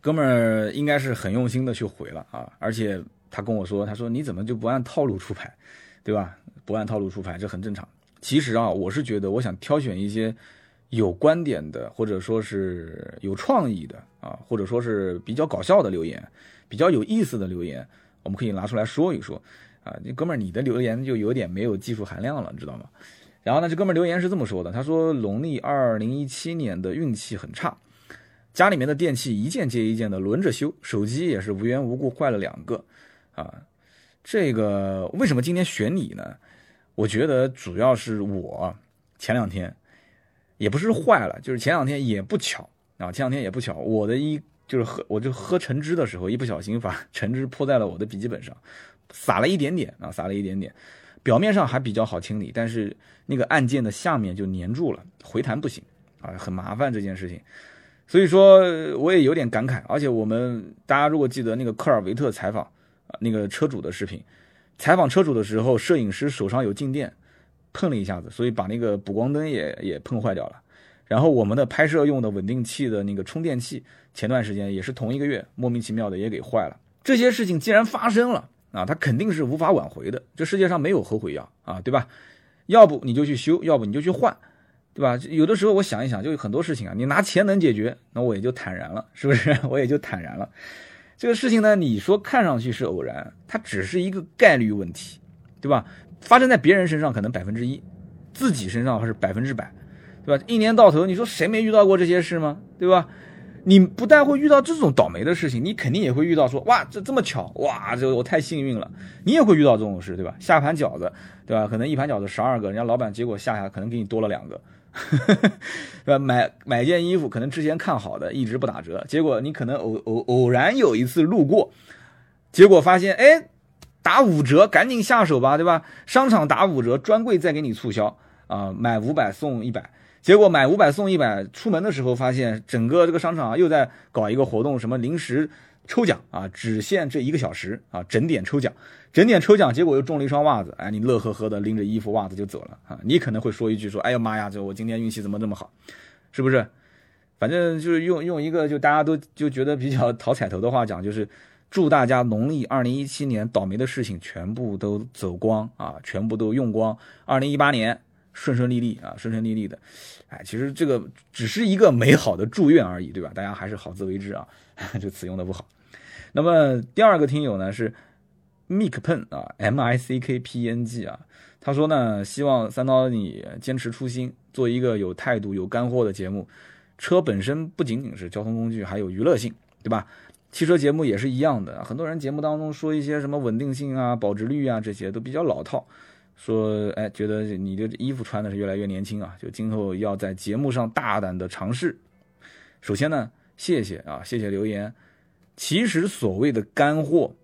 哥们儿应该是很用心的去回了啊，而且他跟我说，他说你怎么就不按套路出牌，对吧？不按套路出牌，这很正常。其实啊，我是觉得，我想挑选一些有观点的，或者说是有创意的啊，或者说是比较搞笑的留言，比较有意思的留言，我们可以拿出来说一说啊。这哥们儿，你的留言就有点没有技术含量了，你知道吗？然后呢，这哥们儿留言是这么说的，他说农历二零一七年的运气很差。家里面的电器一件接一件的轮着修，手机也是无缘无故坏了两个，啊，这个为什么今天选你呢？我觉得主要是我前两天也不是坏了，就是前两天也不巧啊，前两天也不巧，我的一就是喝我就喝橙汁的时候，一不小心把 橙汁泼在了我的笔记本上，洒了一点点啊，洒了一点点，表面上还比较好清理，但是那个按键的下面就粘住了，回弹不行啊，很麻烦这件事情。所以说，我也有点感慨。而且我们大家如果记得那个科尔维特采访啊，那个车主的视频，采访车主的时候，摄影师手上有静电，碰了一下子，所以把那个补光灯也也碰坏掉了。然后我们的拍摄用的稳定器的那个充电器，前段时间也是同一个月，莫名其妙的也给坏了。这些事情既然发生了啊，它肯定是无法挽回的。这世界上没有后悔药啊，对吧？要不你就去修，要不你就去换。对吧？有的时候我想一想，就有很多事情啊，你拿钱能解决，那我也就坦然了，是不是？我也就坦然了。这个事情呢，你说看上去是偶然，它只是一个概率问题，对吧？发生在别人身上可能百分之一，自己身上还是百分之百，对吧？一年到头，你说谁没遇到过这些事吗？对吧？你不但会遇到这种倒霉的事情，你肯定也会遇到说，哇，这这么巧，哇，这我太幸运了。你也会遇到这种事，对吧？下盘饺子，对吧？可能一盘饺子十二个，人家老板结果下下可能给你多了两个。是吧？买买件衣服，可能之前看好的一直不打折，结果你可能偶偶偶然有一次路过，结果发现哎，打五折，赶紧下手吧，对吧？商场打五折，专柜再给你促销啊，买五百送一百，结果买五百送一百，出门的时候发现整个这个商场又在搞一个活动，什么临时。抽奖啊，只限这一个小时啊，整点抽奖，整点抽奖，结果又中了一双袜子，哎，你乐呵呵的拎着衣服袜子就走了啊，你可能会说一句说，哎呀妈呀，这我今天运气怎么这么好，是不是？反正就是用用一个就大家都就觉得比较讨彩头的话讲，就是祝大家农历二零一七年倒霉的事情全部都走光啊，全部都用光，二零一八年顺顺利利啊，顺顺利利的，哎，其实这个只是一个美好的祝愿而已，对吧？大家还是好自为之啊，这词用的不好。那么第二个听友呢是 Mick Pen 啊，M I C K P N G 啊，他说呢，希望三刀你坚持初心，做一个有态度、有干货的节目。车本身不仅仅是交通工具，还有娱乐性，对吧？汽车节目也是一样的，很多人节目当中说一些什么稳定性啊、保值率啊这些都比较老套，说，哎，觉得你的衣服穿的是越来越年轻啊，就今后要在节目上大胆的尝试。首先呢，谢谢啊，谢谢留言。其实所谓的干货，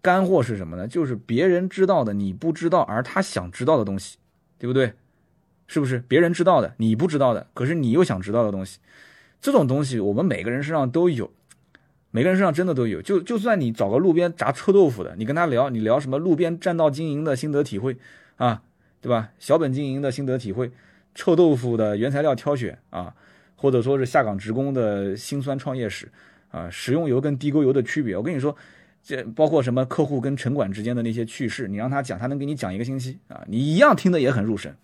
干货是什么呢？就是别人知道的你不知道，而他想知道的东西，对不对？是不是？别人知道的你不知道的，可是你又想知道的东西，这种东西我们每个人身上都有。每个人身上真的都有，就就算你找个路边炸臭豆腐的，你跟他聊，你聊什么路边占道经营的心得体会啊，对吧？小本经营的心得体会，臭豆腐的原材料挑选啊，或者说是下岗职工的辛酸创业史啊，食用油跟地沟油的区别，我跟你说，这包括什么客户跟城管之间的那些趣事，你让他讲，他能给你讲一个星期啊，你一样听得也很入神，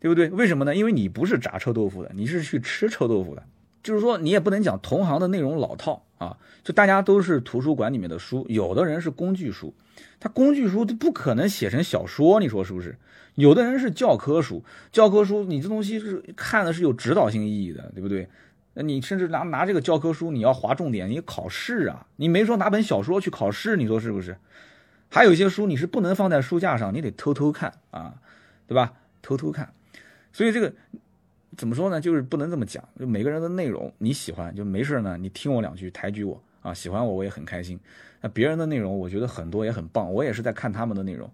对不对？为什么呢？因为你不是炸臭豆腐的，你是去吃臭豆腐的。就是说，你也不能讲同行的内容老套啊，就大家都是图书馆里面的书，有的人是工具书，他工具书他不可能写成小说，你说是不是？有的人是教科书，教科书你这东西是看的是有指导性意义的，对不对？那你甚至拿拿这个教科书，你要划重点，你考试啊，你没说拿本小说去考试，你说是不是？还有一些书你是不能放在书架上，你得偷偷看啊，对吧？偷偷看，所以这个。怎么说呢？就是不能这么讲。就每个人的内容你喜欢，就没事呢，你听我两句，抬举我啊，喜欢我我也很开心。那别人的内容，我觉得很多也很棒，我也是在看他们的内容。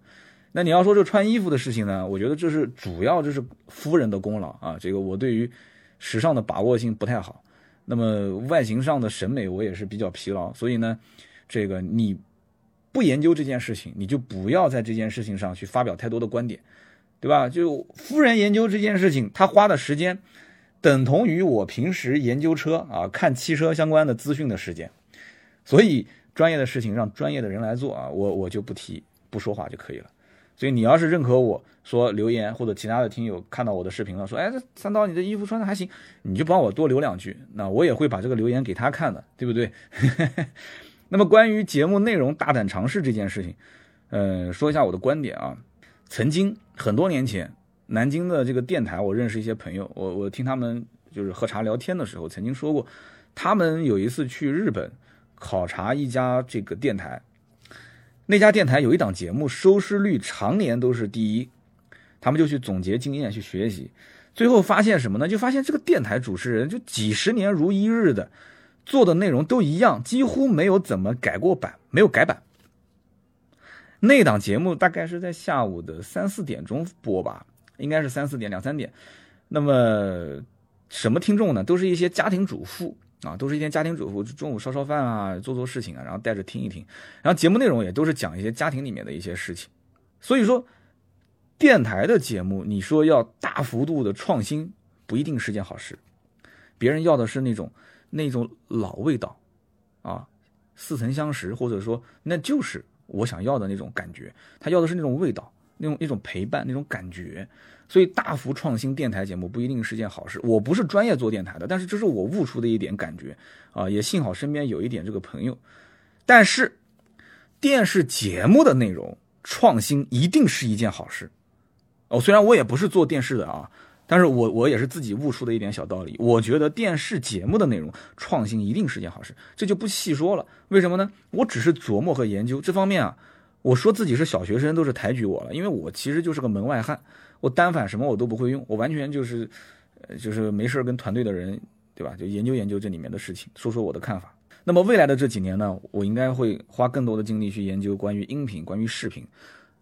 那你要说这穿衣服的事情呢？我觉得这是主要，这是夫人的功劳啊。这个我对于时尚的把握性不太好。那么外形上的审美我也是比较疲劳，所以呢，这个你不研究这件事情，你就不要在这件事情上去发表太多的观点。对吧？就夫人研究这件事情，她花的时间等同于我平时研究车啊、看汽车相关的资讯的时间。所以专业的事情让专业的人来做啊，我我就不提不说话就可以了。所以你要是认可我说留言或者其他的听友看到我的视频了，说哎，三刀你的衣服穿的还行，你就帮我多留两句，那我也会把这个留言给他看的，对不对？那么关于节目内容大胆尝试这件事情，呃，说一下我的观点啊。曾经很多年前，南京的这个电台，我认识一些朋友，我我听他们就是喝茶聊天的时候，曾经说过，他们有一次去日本考察一家这个电台，那家电台有一档节目收视率常年都是第一，他们就去总结经验去学习，最后发现什么呢？就发现这个电台主持人就几十年如一日的做的内容都一样，几乎没有怎么改过版，没有改版。那档节目大概是在下午的三四点钟播吧，应该是三四点两三点。那么什么听众呢？都是一些家庭主妇啊，都是一些家庭主妇，中午烧烧饭啊，做做事情啊，然后带着听一听。然后节目内容也都是讲一些家庭里面的一些事情。所以说，电台的节目，你说要大幅度的创新，不一定是件好事。别人要的是那种那种老味道啊，似曾相识，或者说那就是。我想要的那种感觉，他要的是那种味道，那种一种陪伴，那种感觉。所以大幅创新电台节目不一定是件好事。我不是专业做电台的，但是这是我悟出的一点感觉啊，也幸好身边有一点这个朋友。但是电视节目的内容创新一定是一件好事。哦，虽然我也不是做电视的啊。但是我我也是自己悟出的一点小道理，我觉得电视节目的内容创新一定是件好事，这就不细说了。为什么呢？我只是琢磨和研究这方面啊。我说自己是小学生都是抬举我了，因为我其实就是个门外汉，我单反什么我都不会用，我完全就是，呃，就是没事跟团队的人，对吧？就研究研究这里面的事情，说说我的看法。那么未来的这几年呢，我应该会花更多的精力去研究关于音频、关于视频，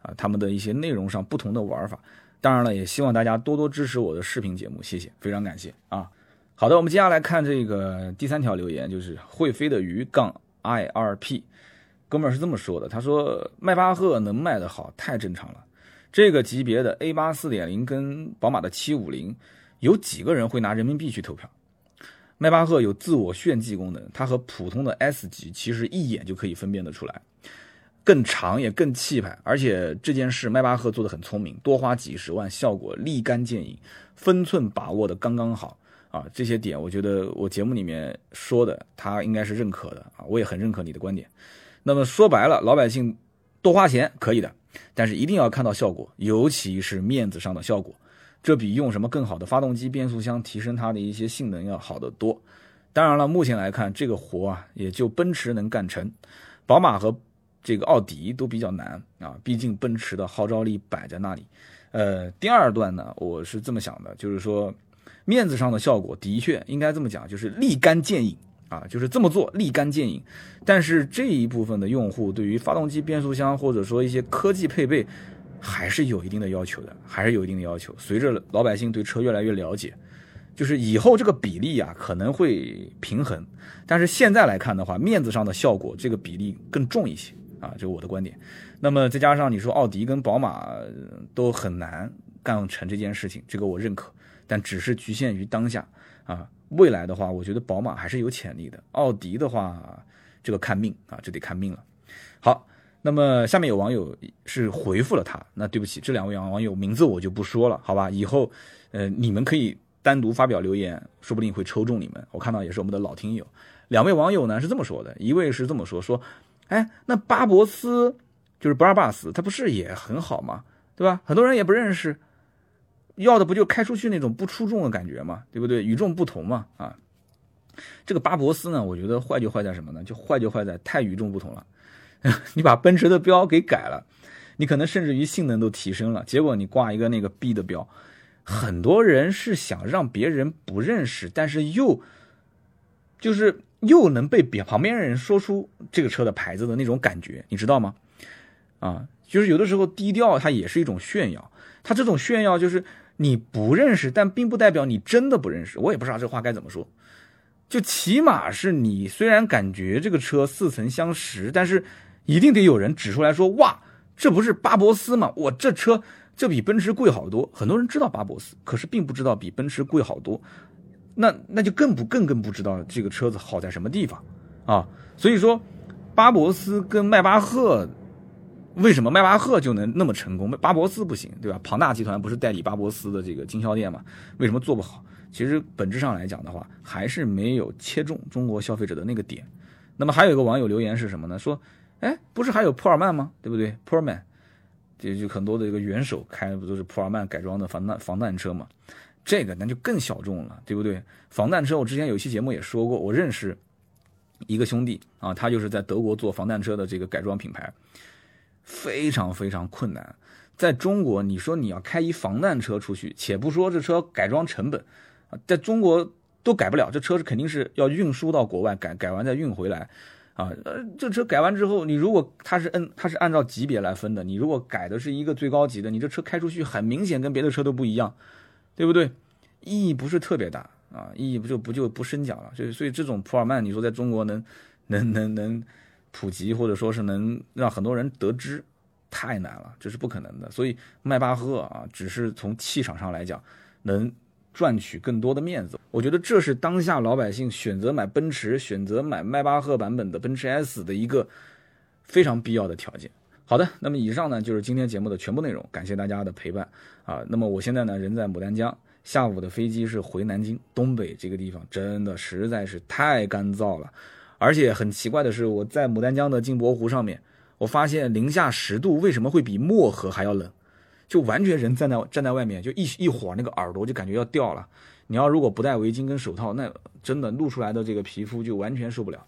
啊，他们的一些内容上不同的玩法。当然了，也希望大家多多支持我的视频节目，谢谢，非常感谢啊！好的，我们接下来看这个第三条留言，就是会飞的鱼杠 I R P，哥们儿是这么说的，他说迈巴赫能卖得好太正常了，这个级别的 A 八四点零跟宝马的七五零，有几个人会拿人民币去投票？迈巴赫有自我炫技功能，它和普通的 S 级其实一眼就可以分辨得出来。更长也更气派，而且这件事迈巴赫做的很聪明，多花几十万，效果立竿见影，分寸把握的刚刚好啊！这些点我觉得我节目里面说的，他应该是认可的啊，我也很认可你的观点。那么说白了，老百姓多花钱可以的，但是一定要看到效果，尤其是面子上的效果，这比用什么更好的发动机、变速箱提升它的一些性能要好得多。当然了，目前来看这个活啊，也就奔驰能干成，宝马和这个奥迪都比较难啊，毕竟奔驰的号召力摆在那里。呃，第二段呢，我是这么想的，就是说面子上的效果的确应该这么讲，就是立竿见影啊，就是这么做立竿见影。但是这一部分的用户对于发动机、变速箱或者说一些科技配备，还是有一定的要求的，还是有一定的要求。随着老百姓对车越来越了解，就是以后这个比例啊可能会平衡。但是现在来看的话，面子上的效果这个比例更重一些啊，这是我的观点。那么再加上你说奥迪跟宝马都很难干成这件事情，这个我认可，但只是局限于当下啊。未来的话，我觉得宝马还是有潜力的。奥迪的话，这个看命啊，这得看命了。好，那么下面有网友是回复了他，那对不起，这两位网友名字我就不说了，好吧？以后呃你们可以单独发表留言，说不定会抽中你们。我看到也是我们的老听友，两位网友呢是这么说的，一位是这么说说，哎，那巴博斯。就是 Brabus，它不是也很好吗？对吧？很多人也不认识，要的不就开出去那种不出众的感觉嘛，对不对？与众不同嘛，啊。这个巴博斯呢，我觉得坏就坏在什么呢？就坏就坏在太与众不同了。你把奔驰的标给改了，你可能甚至于性能都提升了，结果你挂一个那个 B 的标，很多人是想让别人不认识，但是又就是又能被别旁边人说出这个车的牌子的那种感觉，你知道吗？啊，就是有的时候低调，它也是一种炫耀。它这种炫耀就是你不认识，但并不代表你真的不认识。我也不知道这话该怎么说，就起码是你虽然感觉这个车似曾相识，但是一定得有人指出来说，哇，这不是巴博斯吗？我这车这比奔驰贵好多。很多人知道巴博斯，可是并不知道比奔驰贵好多。那那就更不更更不知道这个车子好在什么地方啊。所以说，巴博斯跟迈巴赫。为什么迈巴赫就能那么成功，巴博斯不行，对吧？庞大集团不是代理巴博斯的这个经销店嘛？为什么做不好？其实本质上来讲的话，还是没有切中中国消费者的那个点。那么还有一个网友留言是什么呢？说，哎，不是还有普尔曼吗？对不对？普尔曼，就就很多的这个元首开的不都是普尔曼改装的防弹防弹车嘛？这个那就更小众了，对不对？防弹车我之前有一期节目也说过，我认识一个兄弟啊，他就是在德国做防弹车的这个改装品牌。非常非常困难，在中国，你说你要开一防弹车出去，且不说这车改装成本啊，在中国都改不了，这车是肯定是要运输到国外改，改完再运回来，啊，呃，这车改完之后，你如果它是按它是按照级别来分的，你如果改的是一个最高级的，你这车开出去很明显跟别的车都不一样，对不对？意义不是特别大啊，意义不就不就不深讲了，所以所以这种普尔曼，你说在中国能能能能。普及或者说是能让很多人得知，太难了，这是不可能的。所以迈巴赫啊，只是从气场上来讲，能赚取更多的面子。我觉得这是当下老百姓选择买奔驰、选择买迈巴赫版本的奔驰 S 的一个非常必要的条件。好的，那么以上呢就是今天节目的全部内容，感谢大家的陪伴啊。那么我现在呢人在牡丹江，下午的飞机是回南京。东北这个地方真的实在是太干燥了。而且很奇怪的是，我在牡丹江的镜泊湖上面，我发现零下十度为什么会比漠河还要冷？就完全人站在站在外面，就一一会儿那个耳朵就感觉要掉了。你要如果不戴围巾跟手套，那真的露出来的这个皮肤就完全受不了。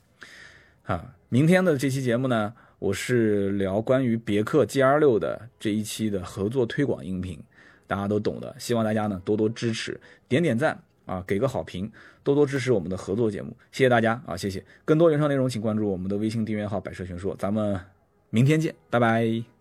啊，明天的这期节目呢，我是聊关于别克 G R 六的这一期的合作推广音频，大家都懂的，希望大家呢多多支持，点点赞。啊，给个好评，多多支持我们的合作节目，谢谢大家啊，谢谢！更多原创内容请关注我们的微信订阅号“百车全说”，咱们明天见，拜拜。